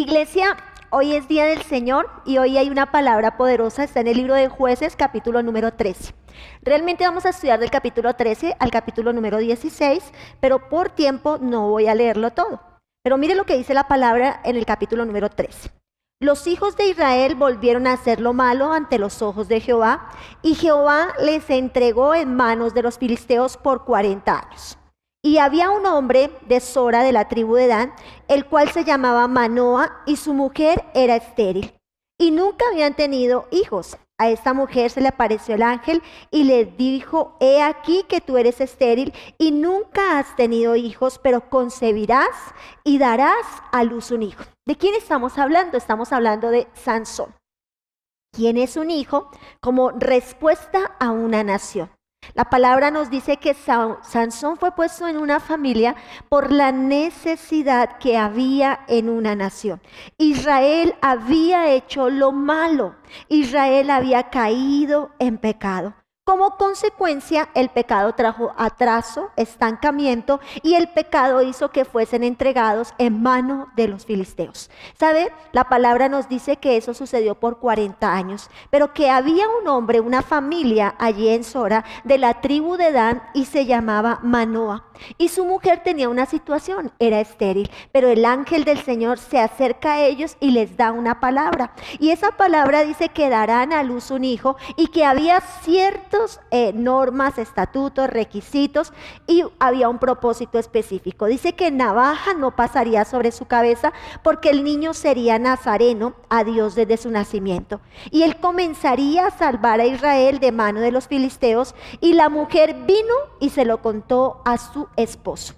Iglesia, hoy es Día del Señor y hoy hay una palabra poderosa, está en el libro de jueces capítulo número 13. Realmente vamos a estudiar del capítulo 13 al capítulo número 16, pero por tiempo no voy a leerlo todo. Pero mire lo que dice la palabra en el capítulo número 13. Los hijos de Israel volvieron a hacer lo malo ante los ojos de Jehová, y Jehová les entregó en manos de los filisteos por 40 años. Y había un hombre de Sora de la tribu de Dan, el cual se llamaba Manoa, y su mujer era estéril. Y nunca habían tenido hijos. A esta mujer se le apareció el ángel y le dijo, he aquí que tú eres estéril y nunca has tenido hijos, pero concebirás y darás a luz un hijo. ¿De quién estamos hablando? Estamos hablando de Sansón. ¿Quién es un hijo? Como respuesta a una nación. La palabra nos dice que Sansón fue puesto en una familia por la necesidad que había en una nación. Israel había hecho lo malo. Israel había caído en pecado. Como consecuencia, el pecado trajo atraso, estancamiento y el pecado hizo que fuesen entregados en mano de los filisteos. ¿Sabe? La palabra nos dice que eso sucedió por 40 años, pero que había un hombre, una familia allí en Sora de la tribu de Dan y se llamaba Manoa. Y su mujer tenía una situación, era estéril, pero el ángel del Señor se acerca a ellos y les da una palabra. Y esa palabra dice que darán a luz un hijo y que había cierto eh, normas, estatutos, requisitos y había un propósito específico. Dice que navaja no pasaría sobre su cabeza porque el niño sería nazareno a Dios desde su nacimiento. Y él comenzaría a salvar a Israel de mano de los filisteos y la mujer vino y se lo contó a su esposo.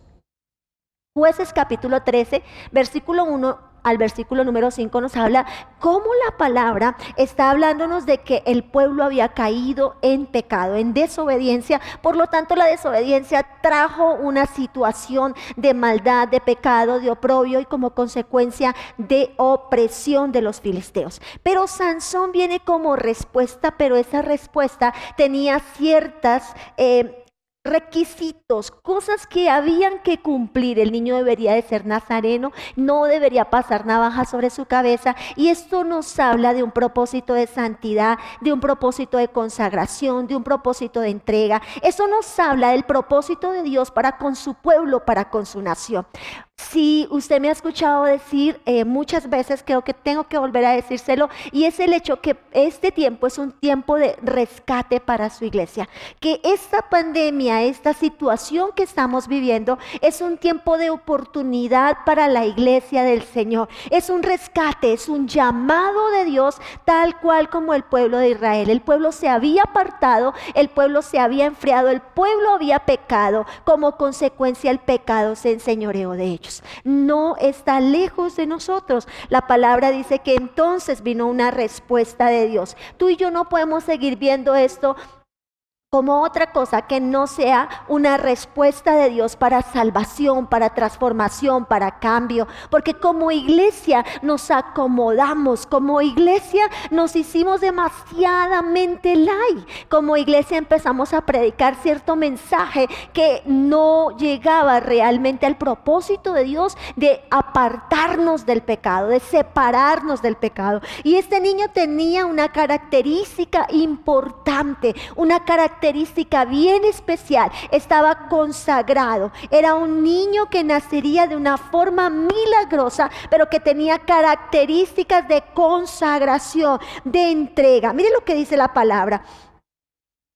Jueces capítulo 13, versículo 1 al versículo número 5 nos habla cómo la palabra está hablándonos de que el pueblo había caído en pecado, en desobediencia. Por lo tanto, la desobediencia trajo una situación de maldad, de pecado, de oprobio y como consecuencia de opresión de los filisteos. Pero Sansón viene como respuesta, pero esa respuesta tenía ciertas... Eh, requisitos, cosas que habían que cumplir. El niño debería de ser nazareno, no debería pasar navaja sobre su cabeza. Y esto nos habla de un propósito de santidad, de un propósito de consagración, de un propósito de entrega. Eso nos habla del propósito de Dios para con su pueblo, para con su nación. Si usted me ha escuchado decir eh, muchas veces, creo que tengo que volver a decírselo, y es el hecho que este tiempo es un tiempo de rescate para su iglesia, que esta pandemia, esta situación que estamos viviendo, es un tiempo de oportunidad para la iglesia del Señor, es un rescate, es un llamado de Dios, tal cual como el pueblo de Israel. El pueblo se había apartado, el pueblo se había enfriado, el pueblo había pecado, como consecuencia el pecado se enseñoreó de ellos no está lejos de nosotros. La palabra dice que entonces vino una respuesta de Dios. Tú y yo no podemos seguir viendo esto como otra cosa que no sea una respuesta de Dios para salvación, para transformación, para cambio. Porque como iglesia nos acomodamos, como iglesia nos hicimos demasiadamente light. Como iglesia empezamos a predicar cierto mensaje que no llegaba realmente al propósito de Dios de apartarnos del pecado, de separarnos del pecado. Y este niño tenía una característica importante, una característica característica bien especial. Estaba consagrado. Era un niño que nacería de una forma milagrosa, pero que tenía características de consagración, de entrega. Mire lo que dice la palabra.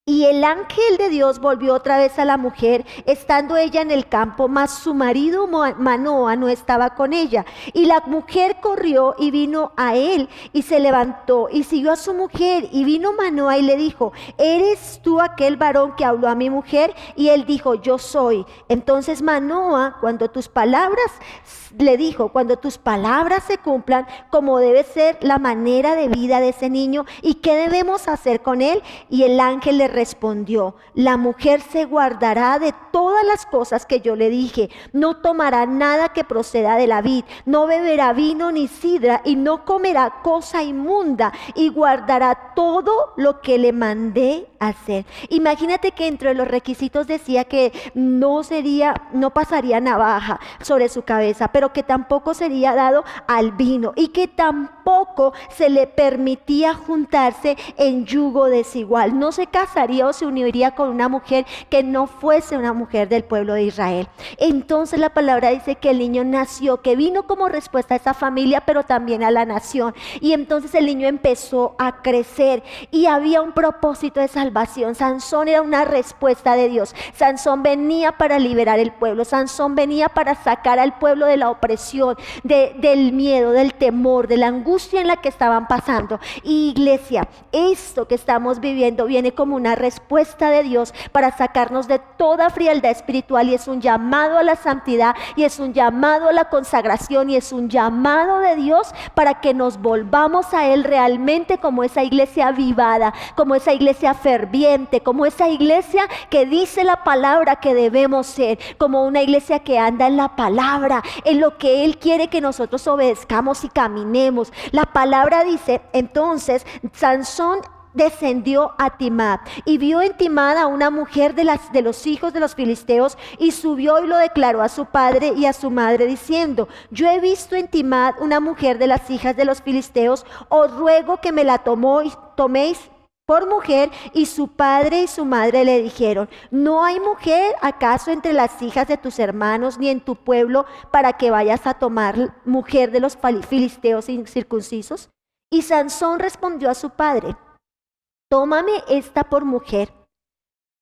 Y el ángel de Dios volvió otra vez a la mujer, estando ella en el campo, mas su marido Manoa no estaba con ella. Y la mujer corrió y vino a él y se levantó y siguió a su mujer. Y vino Manoa y le dijo, ¿eres tú aquel varón que habló a mi mujer? Y él dijo, yo soy. Entonces Manoa, cuando tus palabras le dijo, cuando tus palabras se cumplan, como debe ser la manera de vida de ese niño y qué debemos hacer con él. Y el ángel le respondió, la mujer se guardará de todas las cosas que yo le dije, no tomará nada que proceda de la vid, no beberá vino ni sidra y no comerá cosa inmunda. Y guardará todo lo que le mandé hacer. Imagínate que entre los requisitos decía que no sería, no pasaría navaja sobre su cabeza, pero que tampoco sería dado al vino y que tampoco se le permitía juntarse en yugo desigual. No se casaría o se uniría con una mujer que no fuese una mujer del pueblo de Israel. Entonces la palabra dice que el niño nació, que vino como respuesta a esa familia, pero también a la nación. Y entonces el niño empezó a crecer y había un propósito de salvación. Sansón era una respuesta de Dios. Sansón venía para liberar el pueblo. Sansón venía para sacar al pueblo de la opresión, del miedo, del temor, de la angustia en la que estaban pasando. iglesia, esto que estamos viviendo viene como una respuesta de Dios para sacarnos de toda frialdad espiritual y es un llamado a la santidad y es un llamado a la consagración y es un llamado de Dios para que nos volvamos a Él realmente como esa iglesia avivada, como esa iglesia como esa iglesia que dice la palabra que debemos ser, como una iglesia que anda en la palabra, en lo que Él quiere que nosotros obedezcamos y caminemos. La palabra dice, entonces, Sansón descendió a Timad y vio en Timad a una mujer de, las, de los hijos de los filisteos y subió y lo declaró a su padre y a su madre diciendo, yo he visto en Timad una mujer de las hijas de los filisteos, os ruego que me la tomó toméis por mujer y su padre y su madre le dijeron, ¿no hay mujer acaso entre las hijas de tus hermanos ni en tu pueblo para que vayas a tomar mujer de los filisteos incircuncisos? Y Sansón respondió a su padre, tómame esta por mujer,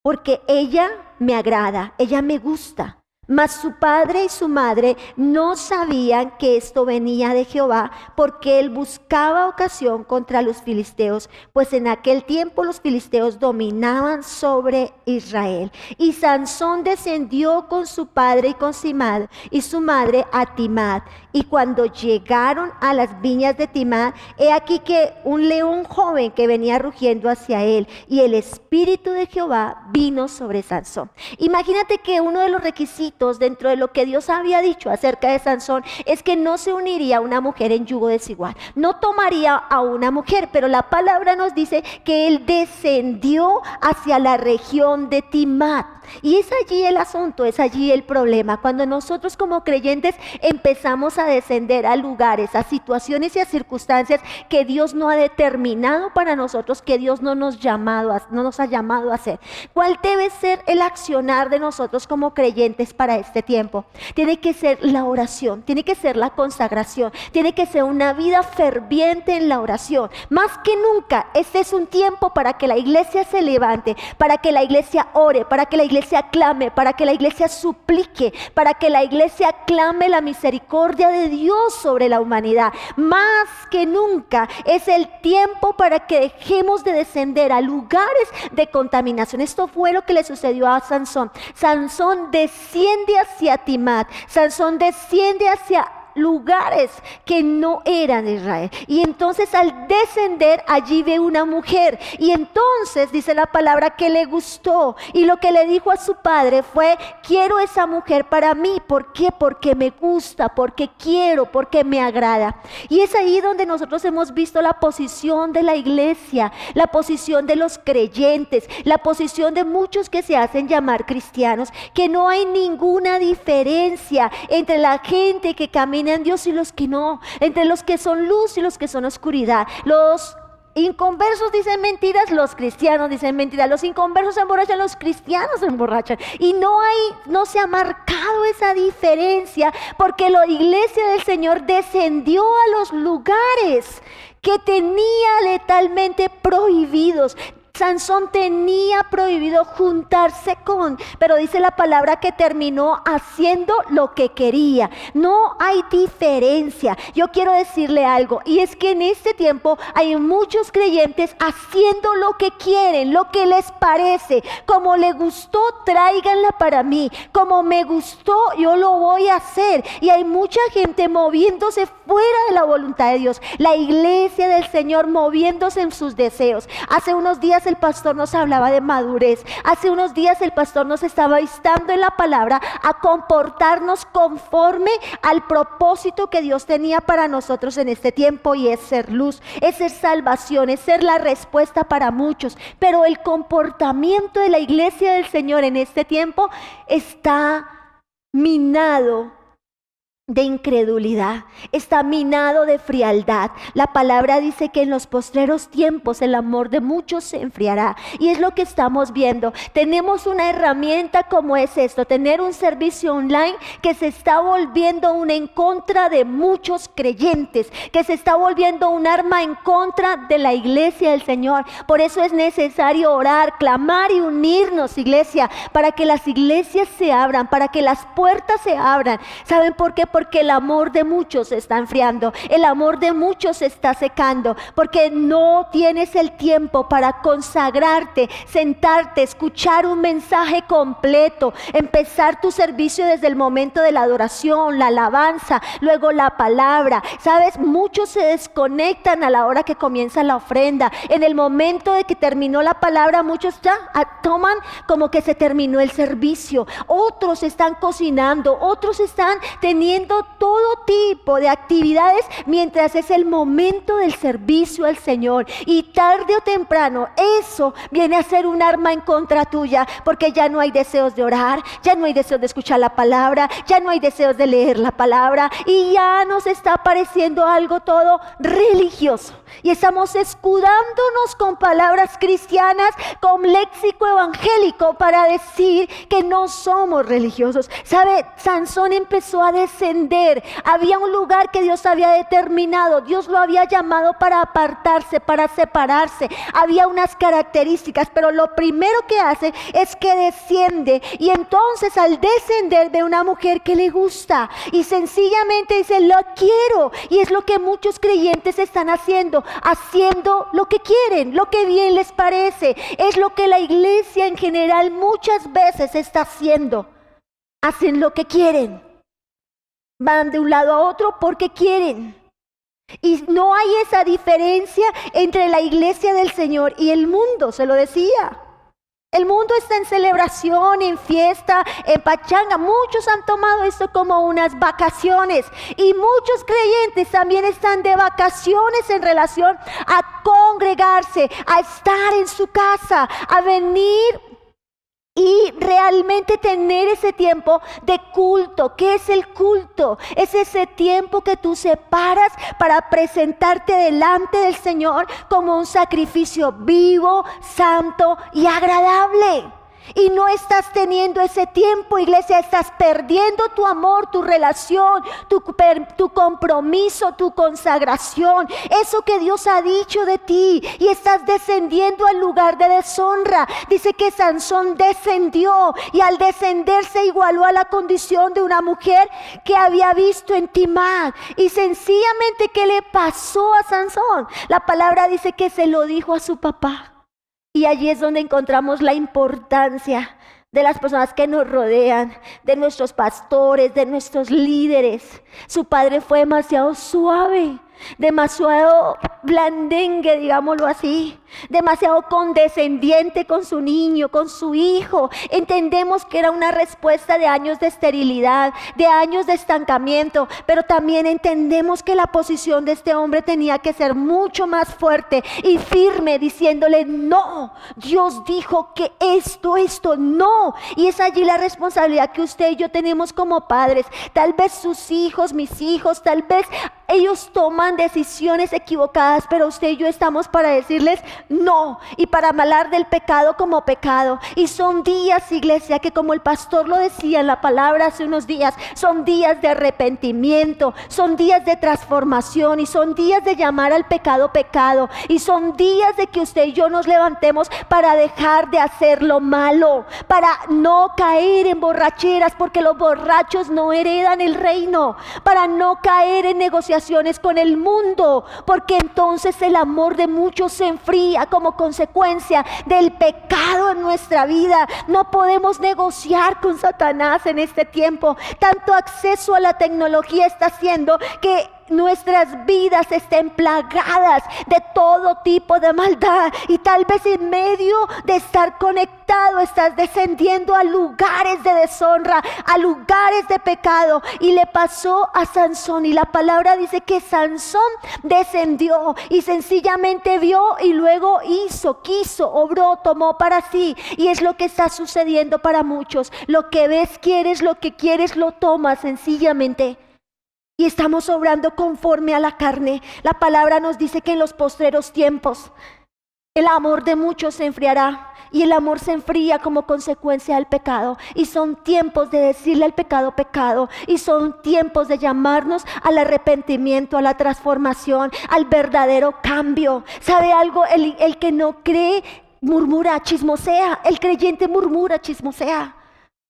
porque ella me agrada, ella me gusta. Mas su padre y su madre no sabían que esto venía de Jehová, porque él buscaba ocasión contra los filisteos, pues en aquel tiempo los filisteos dominaban sobre Israel. Y Sansón descendió con su padre y con Simad y su madre a Timad. Y cuando llegaron a las viñas de Timad, he aquí que un león joven que venía rugiendo hacia él, y el espíritu de Jehová vino sobre Sansón. Imagínate que uno de los requisitos dentro de lo que Dios había dicho acerca de Sansón es que no se uniría a una mujer en yugo desigual, no tomaría a una mujer, pero la palabra nos dice que él descendió hacia la región de Timat. Y es allí el asunto, es allí el problema. Cuando nosotros como creyentes empezamos a descender a lugares, a situaciones y a circunstancias que Dios no ha determinado para nosotros, que Dios no nos, llamado no nos ha llamado a hacer. ¿Cuál debe ser el accionar de nosotros como creyentes para este tiempo? Tiene que ser la oración, tiene que ser la consagración, tiene que ser una vida ferviente en la oración. Más que nunca, este es un tiempo para que la iglesia se levante, para que la iglesia ore, para que la iglesia clame, para que la iglesia suplique, para que la iglesia clame la misericordia de Dios sobre la humanidad. Más que nunca es el tiempo para que dejemos de descender a lugares de contaminación. Esto fue lo que le sucedió a Sansón. Sansón desciende hacia Timat, Sansón desciende hacia lugares que no eran Israel. Y entonces al descender allí ve una mujer. Y entonces dice la palabra que le gustó. Y lo que le dijo a su padre fue, quiero esa mujer para mí. ¿Por qué? Porque me gusta, porque quiero, porque me agrada. Y es ahí donde nosotros hemos visto la posición de la iglesia, la posición de los creyentes, la posición de muchos que se hacen llamar cristianos, que no hay ninguna diferencia entre la gente que camina Dios y los que no, entre los que son luz y los que son oscuridad. Los inconversos dicen mentiras, los cristianos dicen mentiras, los inconversos se emborrachan, los cristianos se emborrachan. Y no hay, no se ha marcado esa diferencia porque la iglesia del Señor descendió a los lugares que tenía letalmente prohibidos. Sansón tenía prohibido juntarse con, pero dice la palabra que terminó haciendo lo que quería. No hay diferencia. Yo quiero decirle algo, y es que en este tiempo hay muchos creyentes haciendo lo que quieren, lo que les parece. Como le gustó, tráiganla para mí. Como me gustó, yo lo voy a hacer. Y hay mucha gente moviéndose fuera de la voluntad de Dios. La iglesia del Señor moviéndose en sus deseos. Hace unos días el pastor nos hablaba de madurez. Hace unos días el pastor nos estaba instando en la palabra a comportarnos conforme al propósito que Dios tenía para nosotros en este tiempo y es ser luz, es ser salvación, es ser la respuesta para muchos. Pero el comportamiento de la iglesia del Señor en este tiempo está minado de incredulidad, está minado de frialdad. La palabra dice que en los postreros tiempos el amor de muchos se enfriará. Y es lo que estamos viendo. Tenemos una herramienta como es esto, tener un servicio online que se está volviendo un en contra de muchos creyentes, que se está volviendo un arma en contra de la iglesia del Señor. Por eso es necesario orar, clamar y unirnos, iglesia, para que las iglesias se abran, para que las puertas se abran. ¿Saben por qué? Porque el amor de muchos está enfriando, el amor de muchos se está secando, porque no tienes el tiempo para consagrarte, sentarte, escuchar un mensaje completo, empezar tu servicio desde el momento de la adoración, la alabanza, luego la palabra. Sabes, muchos se desconectan a la hora que comienza la ofrenda. En el momento de que terminó la palabra, muchos ya ah, toman como que se terminó el servicio. Otros están cocinando, otros están teniendo todo tipo de actividades mientras es el momento del servicio al Señor. Y tarde o temprano eso viene a ser un arma en contra tuya porque ya no hay deseos de orar, ya no hay deseos de escuchar la palabra, ya no hay deseos de leer la palabra y ya nos está pareciendo algo todo religioso. Y estamos escudándonos con palabras cristianas, con léxico evangélico para decir que no somos religiosos. ¿Sabe? Sansón empezó a había un lugar que Dios había determinado. Dios lo había llamado para apartarse, para separarse. Había unas características, pero lo primero que hace es que desciende. Y entonces al descender ve una mujer que le gusta. Y sencillamente dice, lo quiero. Y es lo que muchos creyentes están haciendo. Haciendo lo que quieren, lo que bien les parece. Es lo que la iglesia en general muchas veces está haciendo. Hacen lo que quieren van de un lado a otro porque quieren. Y no hay esa diferencia entre la iglesia del Señor y el mundo, se lo decía. El mundo está en celebración, en fiesta, en pachanga. Muchos han tomado esto como unas vacaciones. Y muchos creyentes también están de vacaciones en relación a congregarse, a estar en su casa, a venir y realmente tener ese tiempo de culto. ¿Qué es el culto? Es ese tiempo que tú separas para presentarte delante del Señor como un sacrificio vivo, santo y agradable. Y no estás teniendo ese tiempo, iglesia, estás perdiendo tu amor, tu relación, tu, compromiso, tu consagración, eso que Dios ha dicho de ti. Y estás descendiendo al lugar de deshonra. Dice que Sansón descendió y al descender se igualó a la condición de una mujer que había visto en Timad. Y sencillamente, ¿qué le pasó a Sansón? La palabra dice que se lo dijo a su papá. Y allí es donde encontramos la importancia de las personas que nos rodean, de nuestros pastores, de nuestros líderes. Su padre fue demasiado suave demasiado blandengue, digámoslo así, demasiado condescendiente con su niño, con su hijo. Entendemos que era una respuesta de años de esterilidad, de años de estancamiento, pero también entendemos que la posición de este hombre tenía que ser mucho más fuerte y firme, diciéndole, no, Dios dijo que esto, esto, no. Y es allí la responsabilidad que usted y yo tenemos como padres. Tal vez sus hijos, mis hijos, tal vez ellos toman decisiones equivocadas, pero usted y yo estamos para decirles no y para malar del pecado como pecado. Y son días, iglesia, que como el pastor lo decía en la palabra hace unos días, son días de arrepentimiento, son días de transformación y son días de llamar al pecado pecado. Y son días de que usted y yo nos levantemos para dejar de hacer lo malo, para no caer en borracheras, porque los borrachos no heredan el reino, para no caer en negociaciones con el mundo, porque entonces el amor de muchos se enfría como consecuencia del pecado en nuestra vida. No podemos negociar con Satanás en este tiempo. Tanto acceso a la tecnología está haciendo que nuestras vidas estén plagadas de todo tipo de maldad. Y tal vez en medio de estar conectado estás descendiendo a lugares de deshonra, a lugares de pecado. Y le pasó a Sansón. Y la palabra dice que Sansón descendió y sencillamente vio y luego hizo, quiso, obró, tomó para sí. Y es lo que está sucediendo para muchos. Lo que ves quieres, lo que quieres lo tomas sencillamente y estamos obrando conforme a la carne. La palabra nos dice que en los postreros tiempos el amor de muchos se enfriará y el amor se enfría como consecuencia del pecado. Y son tiempos de decirle al pecado pecado. Y son tiempos de llamarnos al arrepentimiento, a la transformación, al verdadero cambio. ¿Sabe algo? El, el que no cree murmura, chismosea. El creyente murmura, chismosea.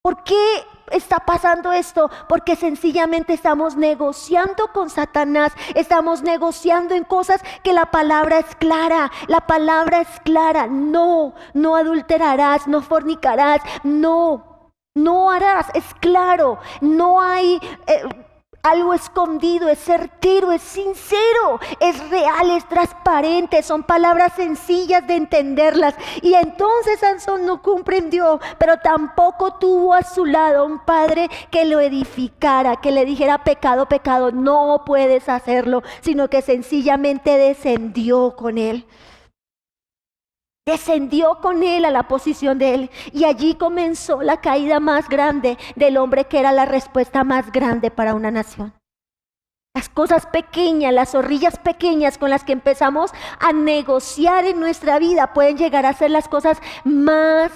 ¿Por qué está pasando esto? Porque sencillamente estamos negociando con Satanás, estamos negociando en cosas que la palabra es clara, la palabra es clara, no, no adulterarás, no fornicarás, no, no harás, es claro, no hay... Eh, algo escondido, es certero, es sincero, es real, es transparente, son palabras sencillas de entenderlas. Y entonces Sansón no comprendió, pero tampoco tuvo a su lado un padre que lo edificara, que le dijera pecado, pecado, no puedes hacerlo, sino que sencillamente descendió con él descendió con él a la posición de él y allí comenzó la caída más grande del hombre que era la respuesta más grande para una nación. Las cosas pequeñas, las zorrillas pequeñas con las que empezamos a negociar en nuestra vida pueden llegar a ser las cosas más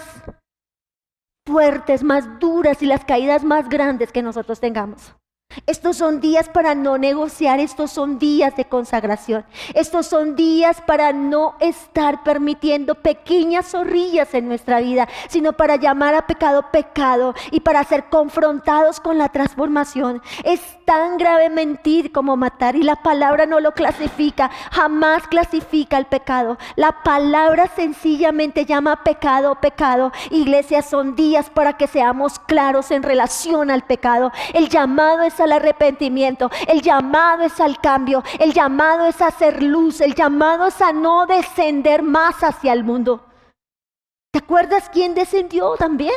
fuertes, más duras y las caídas más grandes que nosotros tengamos. Estos son días para no negociar, estos son días de consagración, estos son días para no estar permitiendo pequeñas zorrillas en nuestra vida, sino para llamar a pecado pecado y para ser confrontados con la transformación. Tan grave mentir como matar y la palabra no lo clasifica, jamás clasifica el pecado. La palabra sencillamente llama pecado pecado. Iglesia, son días para que seamos claros en relación al pecado. El llamado es al arrepentimiento, el llamado es al cambio, el llamado es a hacer luz, el llamado es a no descender más hacia el mundo. ¿Te acuerdas quién descendió también?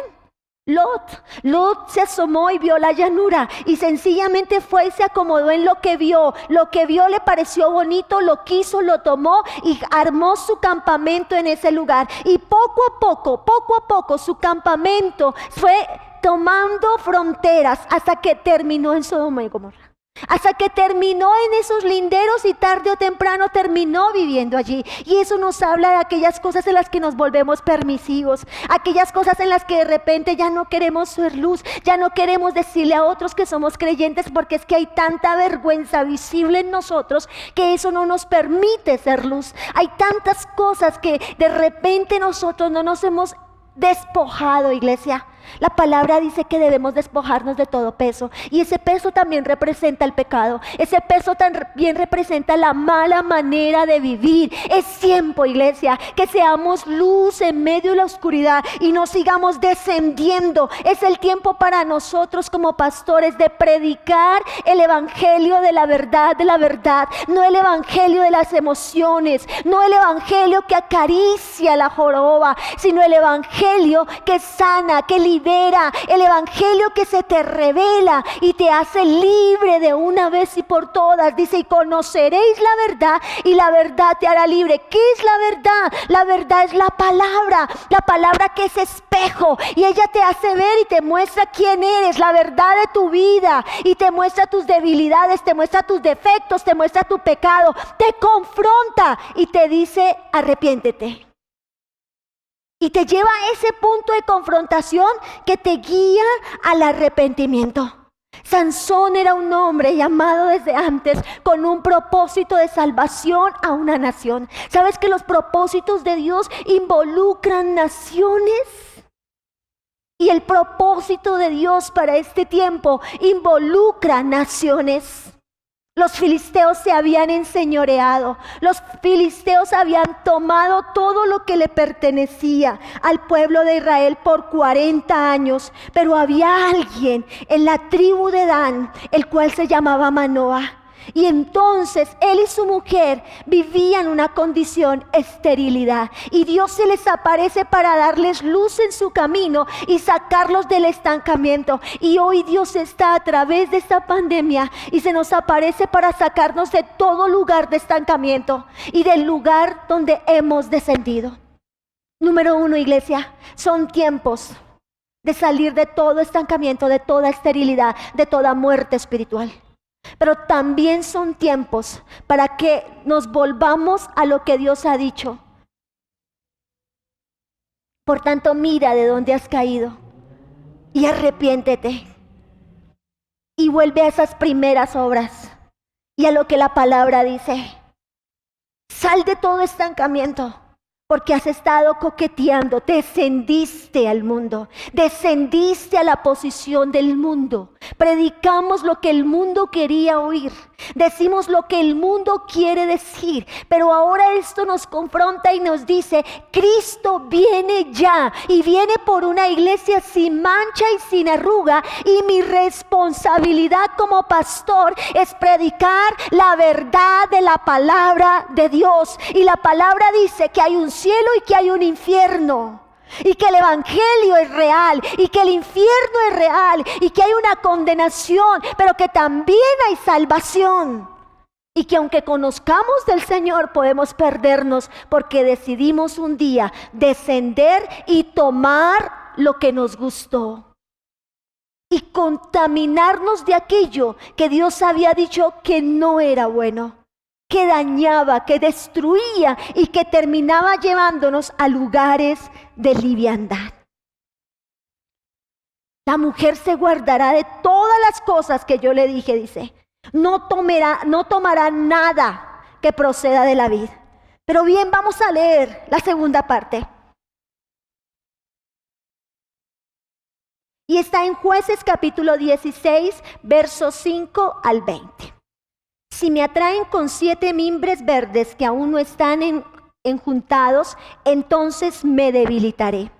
Lot. Lot se asomó y vio la llanura y sencillamente fue y se acomodó en lo que vio. Lo que vio le pareció bonito, lo quiso, lo tomó y armó su campamento en ese lugar. Y poco a poco, poco a poco su campamento fue tomando fronteras hasta que terminó en Sodoma y Gomorra. Hasta que terminó en esos linderos y tarde o temprano terminó viviendo allí. Y eso nos habla de aquellas cosas en las que nos volvemos permisivos, aquellas cosas en las que de repente ya no queremos ser luz, ya no queremos decirle a otros que somos creyentes porque es que hay tanta vergüenza visible en nosotros que eso no nos permite ser luz. Hay tantas cosas que de repente nosotros no nos hemos despojado, iglesia. La palabra dice que debemos despojarnos de todo peso. Y ese peso también representa el pecado. Ese peso también representa la mala manera de vivir. Es tiempo, iglesia, que seamos luz en medio de la oscuridad y no sigamos descendiendo. Es el tiempo para nosotros como pastores de predicar el evangelio de la verdad, de la verdad. No el evangelio de las emociones. No el evangelio que acaricia la joroba, sino el evangelio que sana, que libera el Evangelio que se te revela y te hace libre de una vez y por todas. Dice, y conoceréis la verdad y la verdad te hará libre. ¿Qué es la verdad? La verdad es la palabra, la palabra que es espejo y ella te hace ver y te muestra quién eres, la verdad de tu vida y te muestra tus debilidades, te muestra tus defectos, te muestra tu pecado, te confronta y te dice, arrepiéntete. Y te lleva a ese punto de confrontación que te guía al arrepentimiento. Sansón era un hombre llamado desde antes con un propósito de salvación a una nación. ¿Sabes que los propósitos de Dios involucran naciones? Y el propósito de Dios para este tiempo involucra naciones. Los filisteos se habían enseñoreado, los filisteos habían tomado todo lo que le pertenecía al pueblo de Israel por 40 años, pero había alguien en la tribu de Dan, el cual se llamaba Manoah Y entonces él y su mujer vivían una condición esterilidad. Y Dios se les aparece para darles luz en su camino y sacarlos del estancamiento. Y hoy Dios está a través de esta pandemia y se nos aparece para sacarnos de todo lugar de estancamiento y del lugar donde hemos descendido. Número uno, iglesia, son tiempos de salir de todo estancamiento, de toda esterilidad, de toda muerte espiritual. Pero también son tiempos para que nos volvamos a lo que Dios ha dicho. Por tanto, mira de dónde has caído y arrepiéntete. Y vuelve a esas primeras obras y a lo que la palabra dice. Sal de todo estancamiento porque has estado coqueteando, descendiste al mundo, descendiste a la posición del mundo. Predicamos lo que el mundo quería oír, decimos lo que el mundo quiere decir, pero ahora esto nos confronta y nos dice, Cristo viene ya y viene por una iglesia sin mancha y sin arruga y mi responsabilidad como pastor es predicar la verdad de la palabra de Dios. Y la palabra dice que hay un cielo y que hay un infierno. Y que el Evangelio es real y que el infierno es real y que hay una condenación, pero que también hay salvación. Y que aunque conozcamos del Señor podemos perdernos porque decidimos un día descender y tomar lo que nos gustó. Y contaminarnos de aquello que Dios había dicho que no era bueno que dañaba, que destruía y que terminaba llevándonos a lugares de liviandad. La mujer se guardará de todas las cosas que yo le dije, dice. No, tomará, nada que proceda de la vida. Pero bien, vamos a leer la segunda parte. Y está en jueces capítulo 16, versos 5 al 20. Si me atraen con siete mimbres verdes que aún no están en, enjuntados, entonces me debilitaré.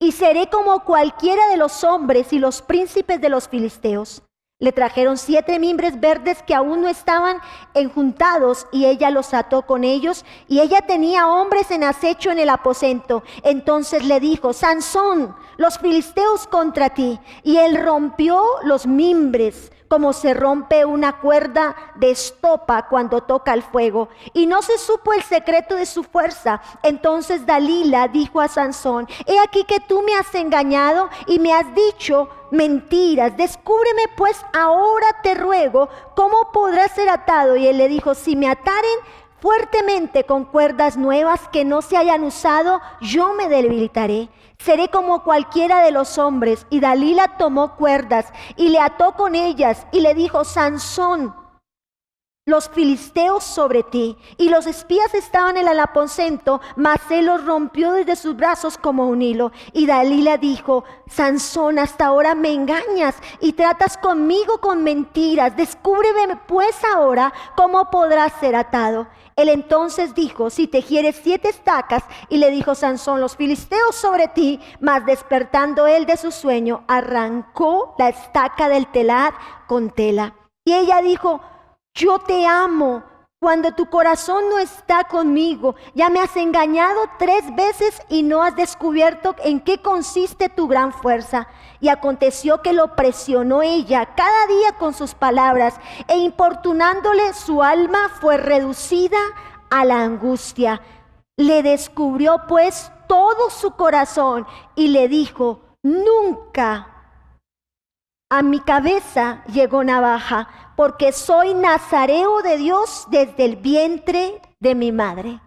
Y seré como cualquiera de los hombres y los príncipes de los filisteos. Le trajeron siete mimbres verdes que aún no estaban enjuntados y ella los ató con ellos y ella tenía hombres en acecho en el aposento. Entonces le dijo, Sansón, los filisteos contra ti. Y él rompió los mimbres como se rompe una cuerda de estopa cuando toca el fuego. Y no se supo el secreto de su fuerza. Entonces Dalila dijo a Sansón, he aquí que tú me has engañado y me has dicho mentiras. Descúbreme pues ahora te ruego cómo podrás ser atado. Y él le dijo, si me ataren fuertemente con cuerdas nuevas que no se hayan usado, yo me debilitaré seré como cualquiera de los hombres. Y Dalila tomó cuerdas y le ató con ellas y le dijo, Sansón, los filisteos sobre ti. Y los espías estaban en el aposento, mas él los rompió desde sus brazos como un hilo. Y Dalila dijo, Sansón, hasta ahora me engañas y tratas conmigo con mentiras. Descúbreme pues ahora cómo podrás ser atado. Él entonces dijo, si tejieres siete estacas, y le dijo Sansón, los filisteos sobre ti, mas despertando él de su sueño, arrancó la estaca del telar con tela. Y ella dijo, yo te amo cuando tu corazón no está conmigo. Ya me has engañado tres veces y no has descubierto en qué consiste tu gran fuerza. Y aconteció que lo presionó ella cada día con sus palabras e importunándole su alma fue reducida a la angustia. Le descubrió pues todo su corazón y le dijo, nunca a mi cabeza llegó navaja, porque soy nazareo de Dios desde el vientre de mi madre.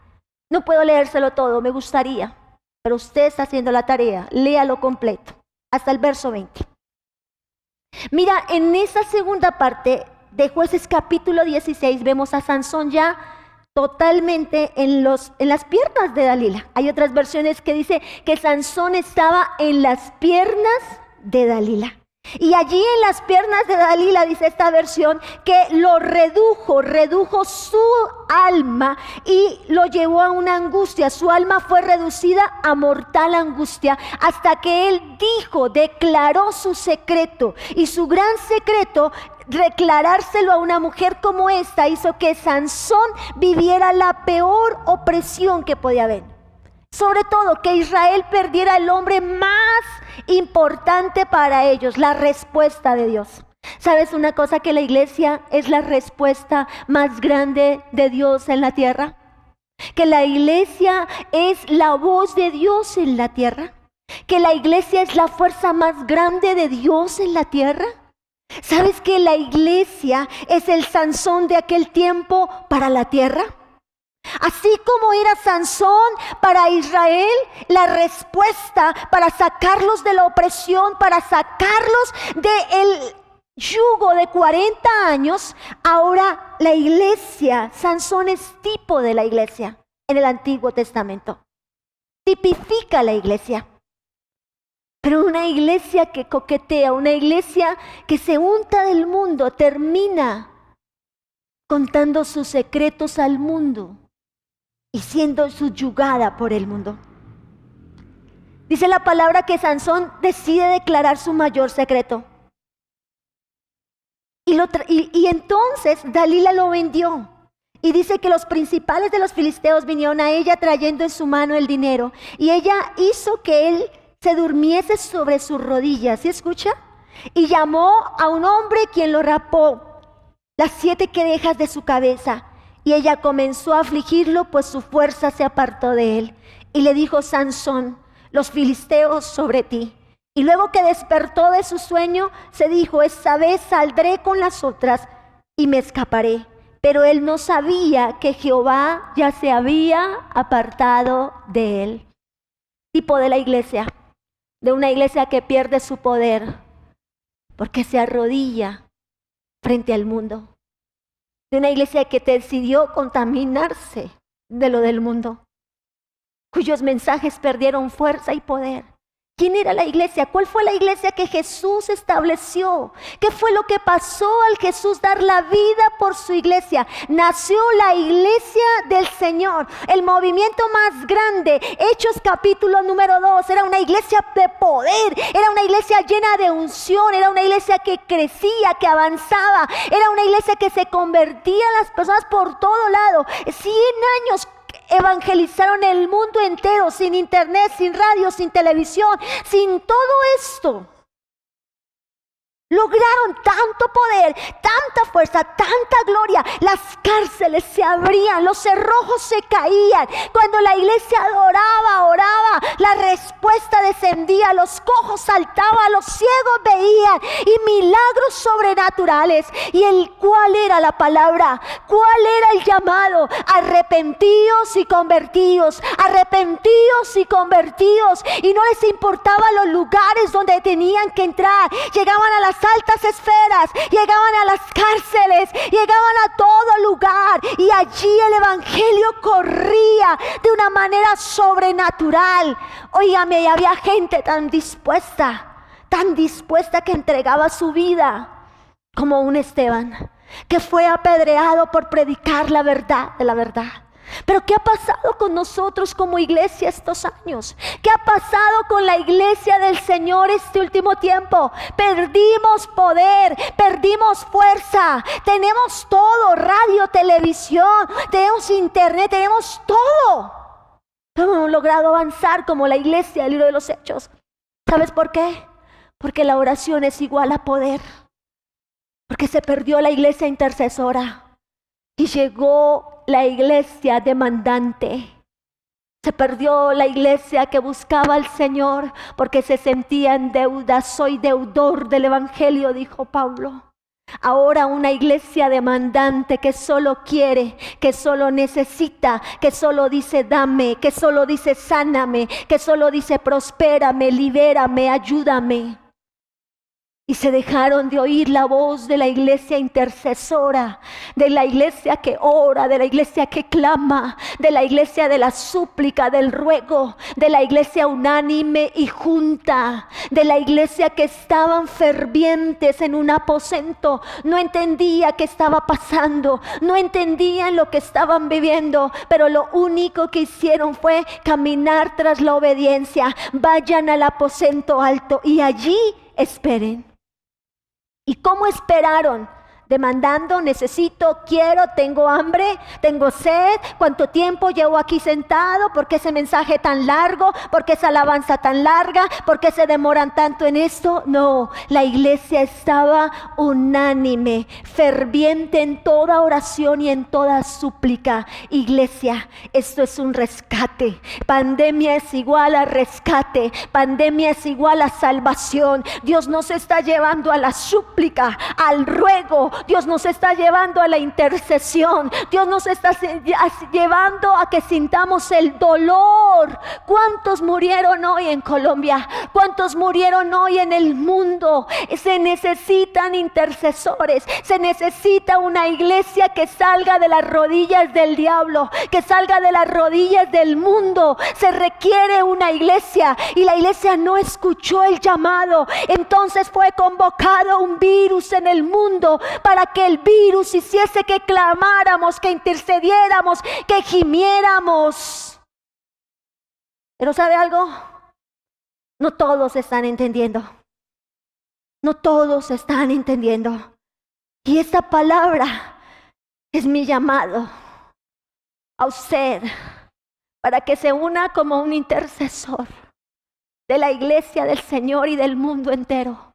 No puedo leérselo todo, me gustaría, pero usted está haciendo la tarea, léalo completo hasta el verso 20. Mira, en esa segunda parte de jueces capítulo 16 vemos a Sansón ya totalmente en, los, en las piernas de Dalila. Hay otras versiones que dice que Sansón estaba en las piernas de Dalila. Y allí en las piernas de Dalila, dice esta versión, que lo redujo, redujo su alma y lo llevó a una angustia. Su alma fue reducida a mortal angustia hasta que él dijo, declaró su secreto. Y su gran secreto declarárselo a una mujer como esta hizo que Sansón viviera la peor opresión que podía haber. Sobre todo que Israel perdiera el hombre más importante para ellos, la respuesta de Dios. ¿Sabes una cosa que la iglesia es la respuesta más grande de Dios en la tierra? Que la iglesia es la voz de Dios en la tierra. Que la iglesia es la fuerza más grande de Dios en la tierra. ¿Sabes que la iglesia es el Sansón de aquel tiempo para la tierra? Así como era Sansón para Israel, la respuesta para sacarlos de la opresión, para sacarlos del yugo de 40 años, ahora la iglesia, Sansón es tipo de la iglesia en el Antiguo Testamento. Tipifica la iglesia. Pero una iglesia que coquetea, una iglesia que se unta del mundo, termina contando sus secretos al mundo y siendo subyugada por el mundo. Dice la palabra que Sansón decide declarar su mayor secreto. Y, entonces Dalila lo vendió. Y dice que los principales de los filisteos vinieron a ella trayendo en su mano el dinero. Y ella hizo que él se durmiese sobre sus rodillas. ¿Sí escucha? Y llamó a un hombre quien lo rapó las siete querejas de su cabeza y ella comenzó a afligirlo, pues su fuerza se apartó de él. Y le dijo Sansón, los filisteos sobre ti. Y luego que despertó de su sueño, se dijo, esta vez saldré con las otras y me escaparé. Pero él no sabía que Jehová ya se había apartado de él. Tipo de la iglesia, de una iglesia que pierde su poder porque se arrodilla frente al mundo de una iglesia que decidió contaminarse de lo del mundo, cuyos mensajes perdieron fuerza y poder ¿Quién era la iglesia? ¿Cuál fue la iglesia que Jesús estableció? ¿Qué fue lo que pasó al Jesús dar la vida por su iglesia? Nació la iglesia del Señor, el movimiento más grande. Hechos capítulo número 2, era una iglesia de poder, era una iglesia llena de unción, era una iglesia que crecía, que avanzaba, era una iglesia que se convertía a las personas por todo lado. Cien años evangelizaron el mundo entero sin internet, sin radio, sin televisión, sin todo esto. Lograron tanto poder, tanta fuerza, tanta gloria. Las cárceles se abrían, los cerrojos se caían. Cuando la iglesia adoraba, oraba, la respuesta descendía, los cojos saltaban, los ciegos veían y milagros sobrenaturales. ¿Y el cuál era la palabra? ¿Cuál era el llamado? Arrepentidos y convertidos, arrepentidos y convertidos. Y no les importaba los lugares donde tenían que entrar. Llegaban a las altas esferas, llegaban a las cárceles, llegaban a todo lugar y allí el Evangelio corría de una manera sobrenatural. Oígame, y había gente tan dispuesta, tan dispuesta que entregaba su vida como un Esteban, que fue apedreado por predicar la verdad de la verdad. Pero ¿qué ha pasado con nosotros como iglesia estos años? ¿Qué ha pasado con la iglesia del Señor este último tiempo? Perdimos poder, perdimos fuerza, tenemos todo, radio, televisión, tenemos internet, tenemos todo. No hemos logrado avanzar como la iglesia del libro de los hechos. ¿Sabes por qué? Porque la oración es igual a poder. Porque se perdió la iglesia intercesora. Y llegó la iglesia demandante. Se perdió la iglesia que buscaba al Señor porque se sentía en deuda. Soy deudor del Evangelio, dijo Pablo. Ahora una iglesia demandante que solo quiere, que solo necesita, que solo dice dame, que solo dice sáname, que solo dice prospérame, libérame, ayúdame. Y se dejaron de oír la voz de la iglesia intercesora, de la iglesia que ora, de la iglesia que clama, de la iglesia de la súplica, del ruego, de la iglesia unánime y junta, de la iglesia que estaban fervientes en un aposento. No entendía qué estaba pasando, no entendían lo que estaban viviendo, pero lo único que hicieron fue caminar tras la obediencia. Vayan al aposento alto y allí esperen. ¿Y cómo esperaron? Demandando, necesito, quiero, tengo hambre, tengo sed, cuánto tiempo llevo aquí sentado, por qué ese mensaje tan largo, por qué esa alabanza tan larga, por qué se demoran tanto en esto. No, la iglesia estaba unánime, ferviente en toda oración y en toda súplica. Iglesia, esto es un rescate. Pandemia es igual a rescate, pandemia es igual a salvación. Dios nos está llevando a la súplica, al ruego, Dios nos está llevando a la intercesión. Dios nos está llevando a que sintamos el dolor. ¿Cuántos murieron hoy en Colombia? ¿Cuántos murieron hoy en el mundo? Se necesitan intercesores. Se necesita una iglesia que salga de las rodillas del diablo, que salga de las rodillas del mundo. Se requiere una iglesia y la iglesia no escuchó el llamado. Entonces fue convocado un virus en el mundo para que el virus hiciese que clamáramos, que intercediéramos, que gimiéramos. Pero ¿sabe algo? No todos están entendiendo. No todos están entendiendo. Y esta palabra es mi llamado a usted para que se una como un intercesor de la iglesia del Señor y del mundo entero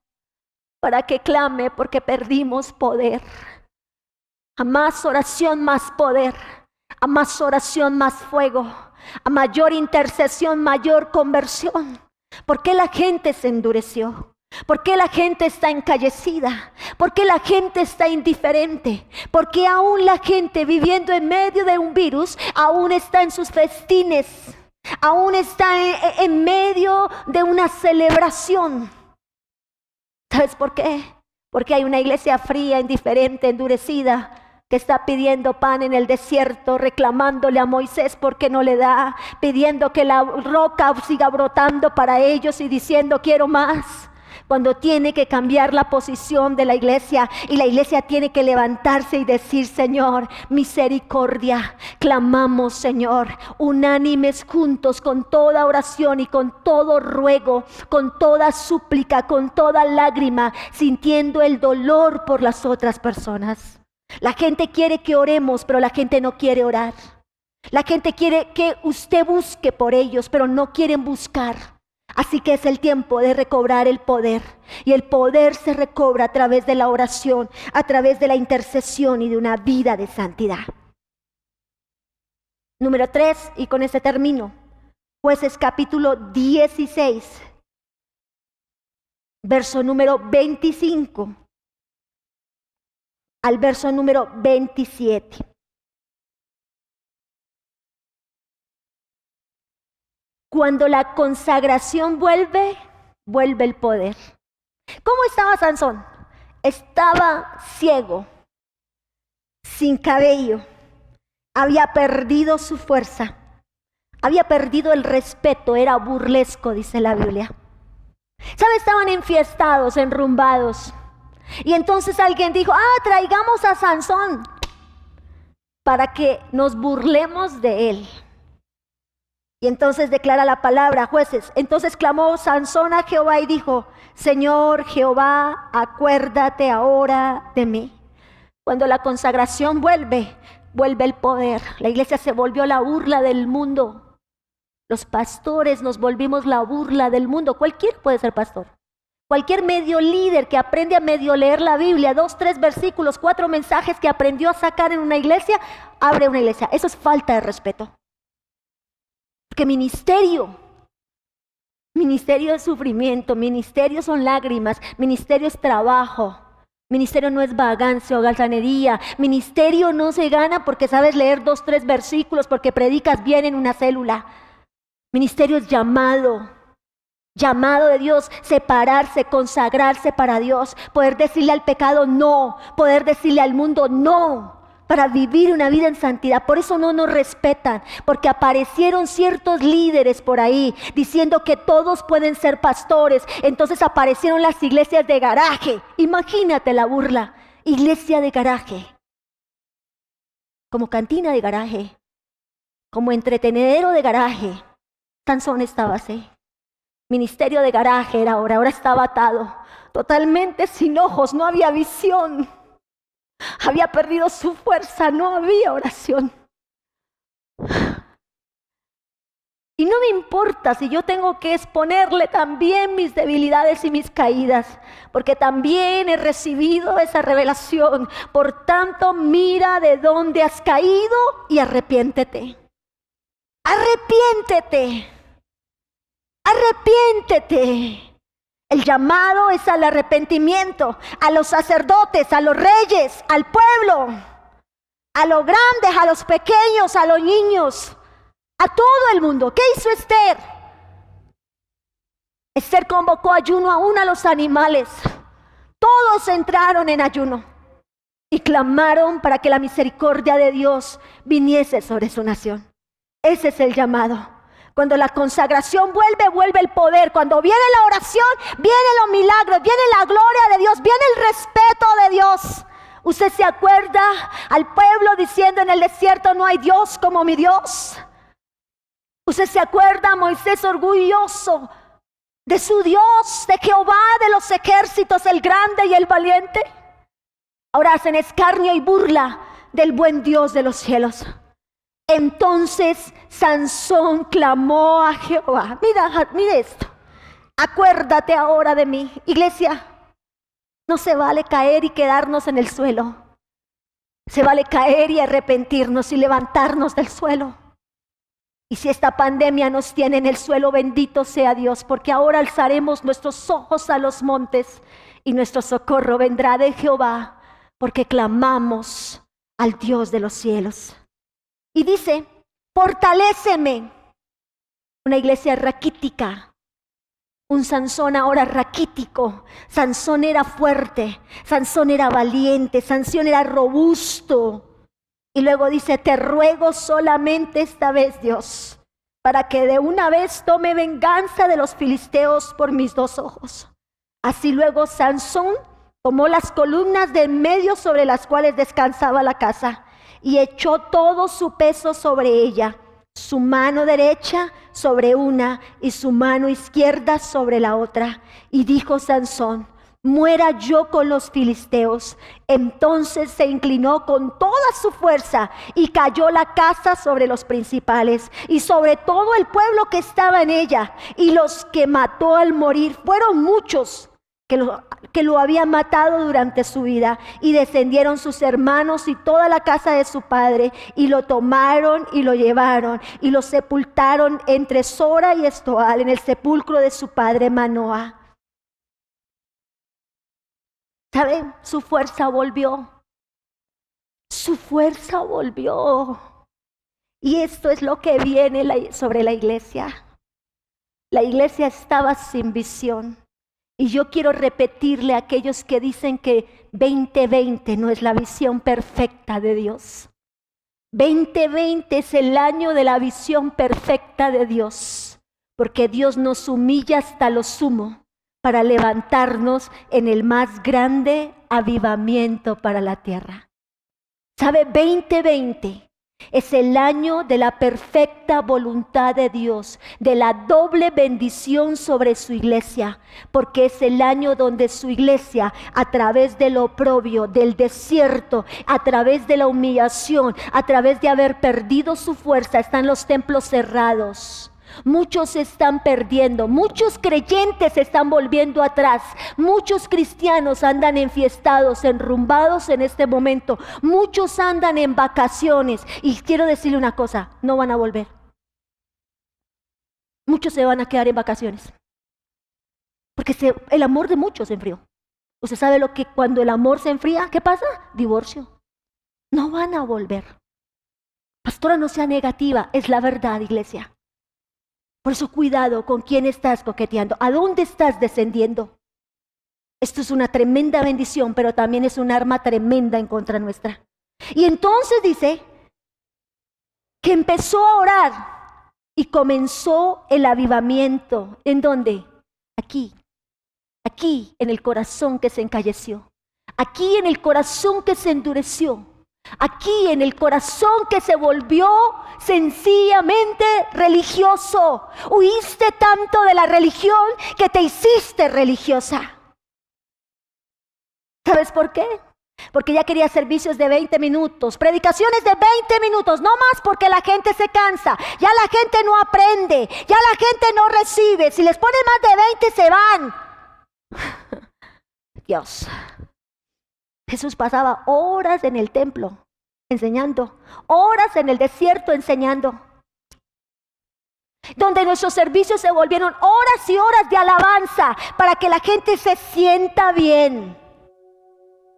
para que clame porque perdimos poder. A más oración, más poder. A más oración, más fuego. A mayor intercesión, mayor conversión. ¿Por qué la gente se endureció? ¿Por qué la gente está encallecida? ¿Por qué la gente está indiferente? ¿Por qué aún la gente viviendo en medio de un virus aún está en sus festines? Aún está en, medio de una celebración. ¿Sabes por qué? Porque hay una iglesia fría, indiferente, endurecida, que está pidiendo pan en el desierto, reclamándole a Moisés porque no le da, pidiendo que la roca siga brotando para ellos y diciendo quiero más cuando tiene que cambiar la posición de la iglesia y la iglesia tiene que levantarse y decir, Señor, misericordia, clamamos, Señor, unánimes juntos con toda oración y con todo ruego, con toda súplica, con toda lágrima, sintiendo el dolor por las otras personas. La gente quiere que oremos, pero la gente no quiere orar. La gente quiere que usted busque por ellos, pero no quieren buscar. Así que es el tiempo de recobrar el poder. Y el poder se recobra a través de la oración, a través de la intercesión y de una vida de santidad. Número 3, y con este termino. Jueces capítulo 16, verso número 25 al verso número 27. Cuando la consagración vuelve, vuelve el poder. ¿Cómo estaba Sansón? Estaba ciego, sin cabello, había perdido su fuerza, había perdido el respeto, era burlesco, dice la Biblia. ¿Sabe? Estaban enfiestados, enrumbados. Y entonces alguien dijo, ah, traigamos a Sansón para que nos burlemos de él. Y entonces declara la palabra, jueces. Entonces clamó Sansón a Jehová y dijo, Señor Jehová, acuérdate ahora de mí. Cuando la consagración vuelve, vuelve el poder. La iglesia se volvió la burla del mundo. Los pastores nos volvimos la burla del mundo. Cualquier puede ser pastor. Cualquier medio líder que aprende a medio leer la Biblia, dos, tres versículos, cuatro mensajes que aprendió a sacar en una iglesia, abre una iglesia. Eso es falta de respeto. Porque ministerio, ministerio es sufrimiento, ministerio son lágrimas, ministerio es trabajo. Ministerio no es vagancia o galzanería. Ministerio no se gana porque sabes leer dos, tres versículos, porque predicas bien en una célula. Ministerio es llamado. Llamado de Dios, separarse, consagrarse para Dios, poder decirle al pecado no, poder decirle al mundo no para vivir una vida en santidad. Por eso no nos respetan, porque aparecieron ciertos líderes por ahí diciendo que todos pueden ser pastores. Entonces aparecieron las iglesias de garaje. Imagínate la burla. Iglesia de garaje. Como cantina de garaje. Como entretenedero de garaje. Sansón estaba así. Ministerio de garaje era ahora, ahora estaba atado. Totalmente sin ojos, no había visión. Había perdido su fuerza, no había oración. Y no me importa si yo tengo que exponerle también mis debilidades y mis caídas, porque también he recibido esa revelación. Por tanto, mira de dónde has caído y arrepiéntete. Arrepiéntete. Arrepiéntete. El llamado es al arrepentimiento, a los sacerdotes, a los reyes, al pueblo, a los grandes, a los pequeños, a los niños, a todo el mundo. ¿Qué hizo Esther? Esther convocó ayuno aún a los animales. Todos entraron en ayuno y clamaron para que la misericordia de Dios viniese sobre su nación. Ese es el llamado. Cuando la consagración vuelve, vuelve el poder. Cuando viene la oración, vienen los milagros, viene la gloria de Dios, viene el respeto de Dios. Usted se acuerda al pueblo diciendo en el desierto, no hay Dios como mi Dios. Usted se acuerda a Moisés orgulloso de su Dios, de Jehová de los ejércitos, el grande y el valiente. Ahora hacen escarnio y burla del buen Dios de los cielos. Entonces Sansón clamó a Jehová. Mira, mira esto. Acuérdate ahora de mí. Iglesia, no se vale caer y quedarnos en el suelo. Se vale caer y arrepentirnos y levantarnos del suelo. Y si esta pandemia nos tiene en el suelo, bendito sea Dios, porque ahora alzaremos nuestros ojos a los montes y nuestro socorro vendrá de Jehová, porque clamamos al Dios de los cielos. Y dice, fortaléceme. Una iglesia raquítica. Un Sansón ahora raquítico. Sansón era fuerte. Sansón era valiente. Sansón era robusto. Y luego dice, te ruego solamente esta vez, Dios, para que de una vez tome venganza de los filisteos por mis dos ojos. Así luego Sansón tomó las columnas de medio sobre las cuales descansaba la casa y echó todo su peso sobre ella, su mano derecha sobre una y su mano izquierda sobre la otra. Y dijo Sansón, muera yo con los filisteos. Entonces se inclinó con toda su fuerza y cayó la casa sobre los principales y sobre todo el pueblo que estaba en ella. Y los que mató al morir fueron muchos que lo, que lo habían matado durante su vida. Y descendieron sus hermanos y toda la casa de su padre y lo tomaron y lo llevaron y lo sepultaron entre Sora y Estoal en el sepulcro de su padre Manoah. ¿Saben? Su fuerza volvió. Su fuerza volvió. Y esto es lo que viene sobre la iglesia. La iglesia estaba sin visión. Y yo quiero repetirle a aquellos que dicen que 2020 no es la visión perfecta de Dios. 2020 es el año de la visión perfecta de Dios, porque Dios nos humilla hasta lo sumo para levantarnos en el más grande avivamiento para la tierra. ¿Sabe? 2020 es el año de la perfecta voluntad de Dios, de la doble bendición sobre su iglesia, porque es el año donde su iglesia, a través del oprobio, del desierto, a través de la humillación, a través de haber perdido su fuerza, están los templos cerrados Muchos se están perdiendo, muchos creyentes se están volviendo atrás, muchos cristianos andan enfiestados, enrumbados en este momento, muchos andan en vacaciones y quiero decirle una cosa, no van a volver. Muchos se van a quedar en vacaciones, porque el amor de muchos se enfrió. Usted sabe lo que cuando el amor se enfría, ¿qué pasa? Divorcio. No van a volver. Pastora, no sea negativa, es la verdad, iglesia. Por eso cuidado con quién estás coqueteando, a dónde estás descendiendo. Esto es una tremenda bendición, pero también es un arma tremenda en contra nuestra. Y entonces dice que empezó a orar y comenzó el avivamiento. ¿En dónde? Aquí. Aquí, en el corazón que se encalleció. Aquí, en el corazón que se endureció. Aquí en el corazón que se volvió sencillamente religioso. Huiste tanto de la religión que te hiciste religiosa. ¿Sabes por qué? porque ya quería servicios de 20 minutos, predicaciones de 20 minutos, no más porque la gente se cansa, ya la gente no aprende, ya la gente no recibe, si les ponen más de 20 se van. Dios. Jesús pasaba horas en el templo enseñando, horas en el desierto enseñando, donde nuestros servicios se volvieron horas y horas de alabanza para que la gente se sienta bien.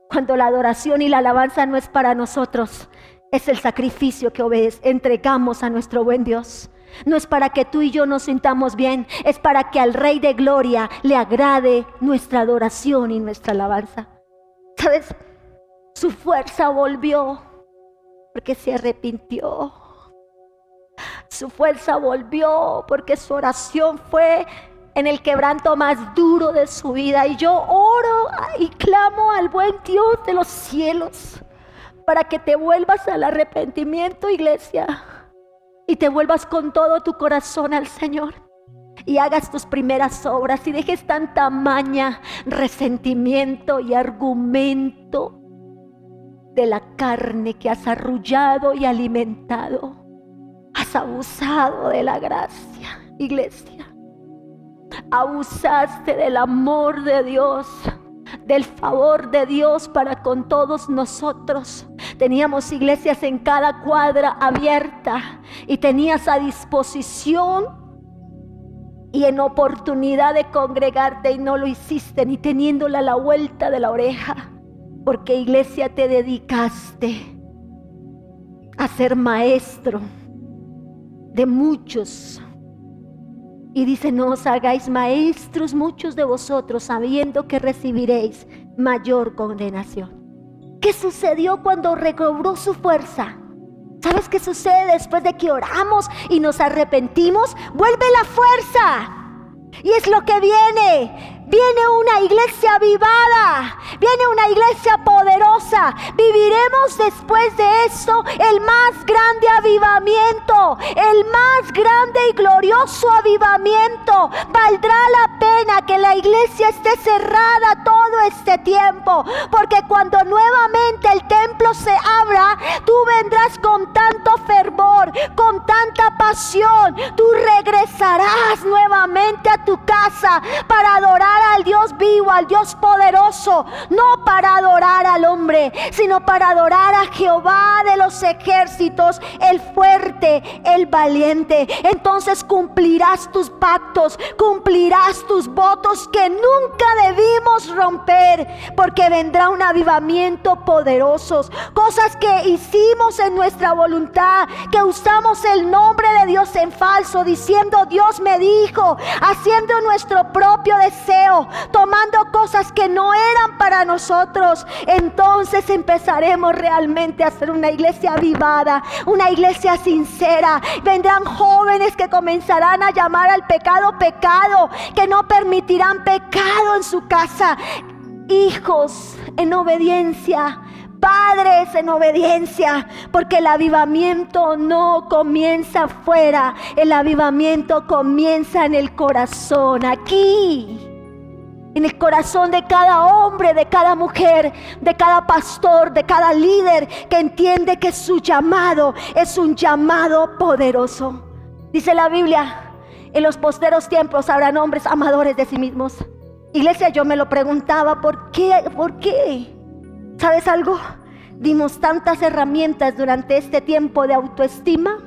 Cuando la adoración y la alabanza no es para nosotros, es el sacrificio que entregamos a nuestro buen Dios. No es para que tú y yo nos sintamos bien, es para que al Rey de Gloria le agrade nuestra adoración y nuestra alabanza. ¿Sabes? Su fuerza volvió porque se arrepintió. Su fuerza volvió porque su oración fue en el quebranto más duro de su vida. Y yo oro y clamo al buen Dios de los cielos para que te vuelvas al arrepentimiento, iglesia, y te vuelvas con todo tu corazón al Señor. Y hagas tus primeras obras y dejes tanta maña, resentimiento y argumento de la carne que has arrullado y alimentado. Has abusado de la gracia, iglesia. Abusaste del amor de Dios, del favor de Dios para con todos nosotros. Teníamos iglesias en cada cuadra abierta y tenías a disposición y en oportunidad de congregarte y no lo hiciste ni teniéndola a la vuelta de la oreja. Porque iglesia te dedicaste a ser maestro de muchos y dice, no os hagáis maestros muchos de vosotros sabiendo que recibiréis mayor condenación. ¿Qué sucedió cuando recobró su fuerza? ¿Sabes qué sucede después de que oramos y nos arrepentimos? Vuelve la fuerza. Y es lo que viene. Viene una iglesia avivada, viene una iglesia poderosa. Viviremos después de esto el más grande avivamiento, el más grande y glorioso avivamiento. Valdrá la pena que la iglesia esté cerrada todo este tiempo, porque cuando nuevamente el templo se abra, tú vendrás con tanto fervor, con tanta pasión. Tú regresarás nuevamente a tu casa para adorar al Dios vivo, al Dios poderoso, no para adorar al hombre, sino para adorar a Jehová de los ejércitos, el fuerte, el valiente. Entonces cumplirás tus pactos, cumplirás tus votos que nunca debimos romper, porque vendrá un avivamiento poderoso. Cosas que hicimos en nuestra voluntad, que usamos el nombre de Dios en falso, diciendo Dios me dijo, haciendo nuestro propio deseo tomando cosas que no eran para nosotros, entonces empezaremos realmente a ser una iglesia avivada, una iglesia sincera. Vendrán jóvenes que comenzarán a llamar al pecado pecado, que no permitirán pecado en su casa. Hijos en obediencia, padres en obediencia, porque el avivamiento no comienza afuera, el avivamiento comienza en el corazón, aquí en el corazón de cada hombre, de cada mujer, de cada pastor, de cada líder que entiende que su llamado es un llamado poderoso. Dice la Biblia, en los posteros tiempos habrán hombres amadores de sí mismos. Iglesia, yo me lo preguntaba, ¿por qué? ¿Por qué? ¿Sabes algo? Dimos tantas herramientas durante este tiempo de autoestima,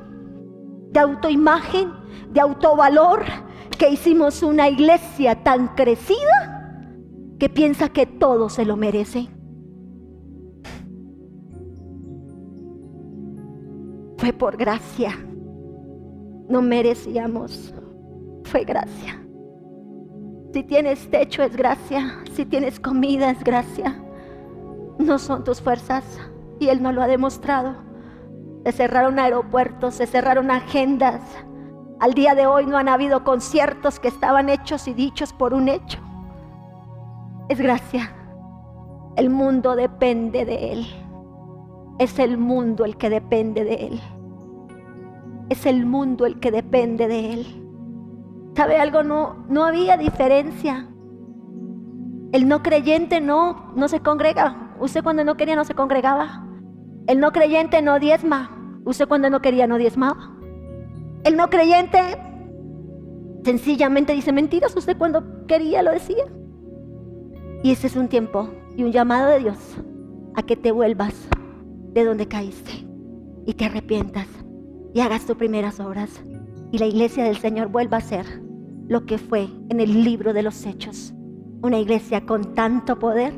de autoimagen, de autovalor, que hicimos una iglesia tan crecida que piensa que todo se lo merece. Fue por gracia. No merecíamos. Fue gracia. Si tienes techo es gracia. Si tienes comida es gracia. No son tus fuerzas. Y Él no lo ha demostrado. Se cerraron aeropuertos, se cerraron agendas. Al día de hoy no han habido conciertos que estaban hechos y dichos por un hecho es gracia. El mundo depende de Él. Es el mundo el que depende de Él. Es el mundo el que depende de Él. ¿Sabe algo? No, no había diferencia. El no creyente no, no se congrega. Usted cuando no quería no se congregaba. El no creyente no diezma. Usted cuando no quería no diezmaba. El no creyente sencillamente dice mentiras. Usted cuando quería lo decía. Y ese es un tiempo y un llamado de Dios a que te vuelvas de donde caíste y te arrepientas y hagas tus primeras obras y la iglesia del Señor vuelva a ser lo que fue en el libro de los hechos. Una iglesia con tanto poder,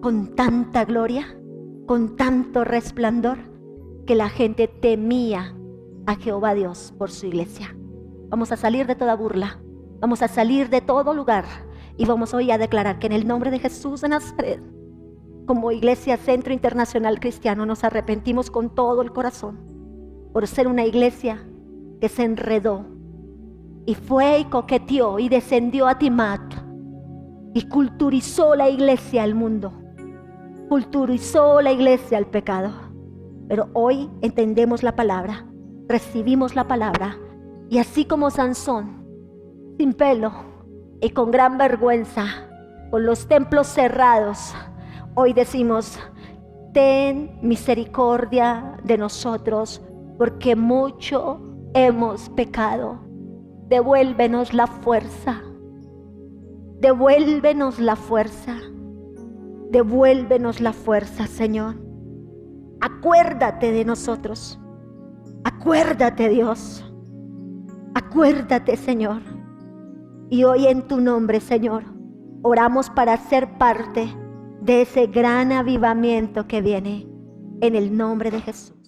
con tanta gloria, con tanto resplandor, que la gente temía a Jehová Dios por su iglesia. Vamos a salir de toda burla, vamos a salir de todo lugar y vamos hoy a declarar que en el nombre de Jesús de Nazaret, como Iglesia Centro Internacional Cristiano, nos arrepentimos con todo el corazón por ser una iglesia que se enredó y fue y coqueteó y descendió a Timat y culturizó la iglesia al mundo, culturizó la iglesia al pecado. Pero hoy entendemos la palabra, recibimos la palabra y así como Sansón, sin pelo y con gran vergüenza, con los templos cerrados, hoy decimos, ten misericordia de nosotros, porque mucho hemos pecado. Devuélvenos la fuerza. Devuélvenos la fuerza. Devuélvenos la fuerza, Señor. Acuérdate de nosotros. Acuérdate, Dios. Acuérdate, Señor. Y hoy en tu nombre, Señor, oramos para ser parte de ese gran avivamiento que viene en el nombre de Jesús.